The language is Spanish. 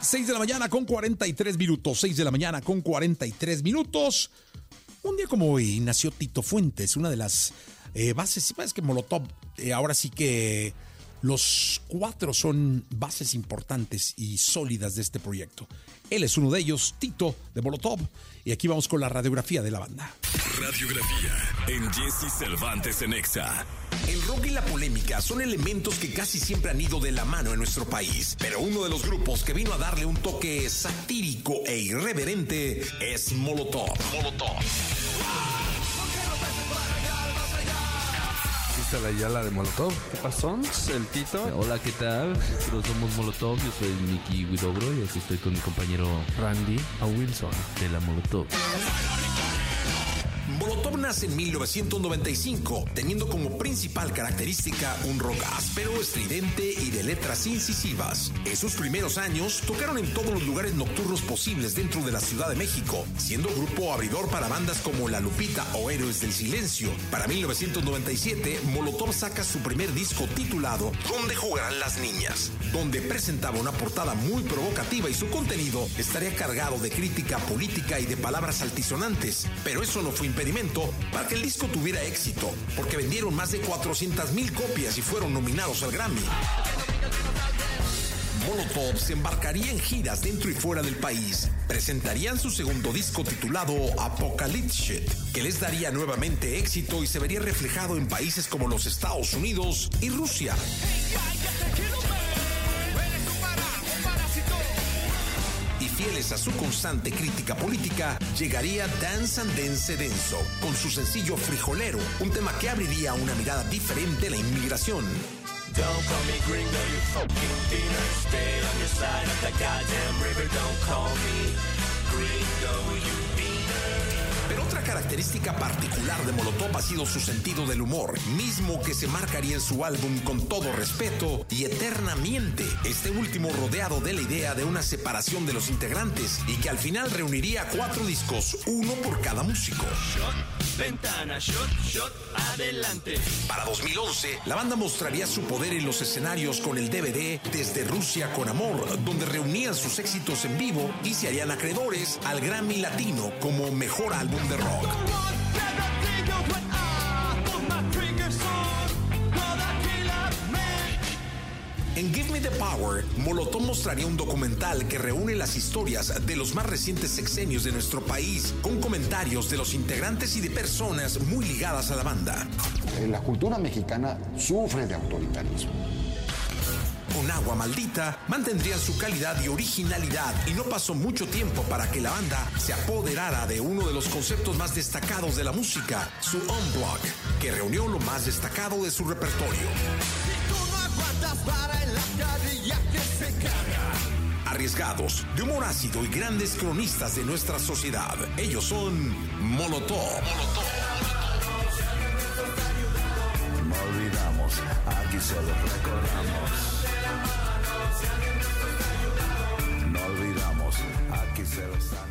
6 de la mañana con 43 minutos. 6 de la mañana con 43 minutos. Un día como hoy nació Tito Fuentes, una de las eh, bases. Es que Molotov, eh, ahora sí que los cuatro son bases importantes y sólidas de este proyecto. Él es uno de ellos, Tito de Molotov. Y aquí vamos con la radiografía de la banda. Radiografía en Jesse Cervantes en Exa. El rock y la polémica son elementos que casi siempre han ido de la mano en nuestro país, pero uno de los grupos que vino a darle un toque satírico e irreverente es Molotov. Molotov. Está la Yala de Molotov. ¿Qué pasó? ¿El Tito? Hola, ¿qué tal? Nosotros somos Molotov, yo soy Mickey Widobro y aquí estoy con mi compañero Randy a Wilson. de la Molotov. Nace en 1995, teniendo como principal característica un rock áspero, estridente y de letras incisivas. En sus primeros años tocaron en todos los lugares nocturnos posibles dentro de la Ciudad de México, siendo grupo abridor para bandas como La Lupita o Héroes del Silencio. Para 1997, Molotov saca su primer disco titulado ¿Dónde jugarán las niñas? donde presentaba una portada muy provocativa y su contenido estaría cargado de crítica política y de palabras altisonantes. Pero eso no fue impedimento para que el disco tuviera éxito, porque vendieron más de 400 mil copias y fueron nominados al Grammy. Molotov se embarcaría en giras dentro y fuera del país. Presentarían su segundo disco titulado Apocalypse que les daría nuevamente éxito y se vería reflejado en países como los Estados Unidos y Rusia. Fieles a su constante crítica política, llegaría Dance and Dance Denso, con su sencillo Frijolero, un tema que abriría una mirada diferente a la inmigración. Pero otra característica particular de Molotov ha sido su sentido del humor, mismo que se marcaría en su álbum con todo respeto y eternamente, este último rodeado de la idea de una separación de los integrantes y que al final reuniría cuatro discos, uno por cada músico. Shot, ventana, shot, shot, adelante. Para 2011, la banda mostraría su poder en los escenarios con el DVD Desde Rusia con Amor, donde reunían sus éxitos en vivo y se harían acreedores al Grammy Latino como mejor álbum de rock. En Give Me the Power, Molotov mostraría un documental que reúne las historias de los más recientes sexenios de nuestro país, con comentarios de los integrantes y de personas muy ligadas a la banda. La cultura mexicana sufre de autoritarismo. Con agua maldita, mantendrían su calidad y originalidad y no pasó mucho tiempo para que la banda se apoderara de uno de los conceptos más destacados de la música, su Unblock, que reunió lo más destacado de su repertorio. Arriesgados, de humor ácido y grandes cronistas de nuestra sociedad. Ellos son Molotov. No olvidamos, aquí solo recordamos. No olvidamos, aquí se lo están.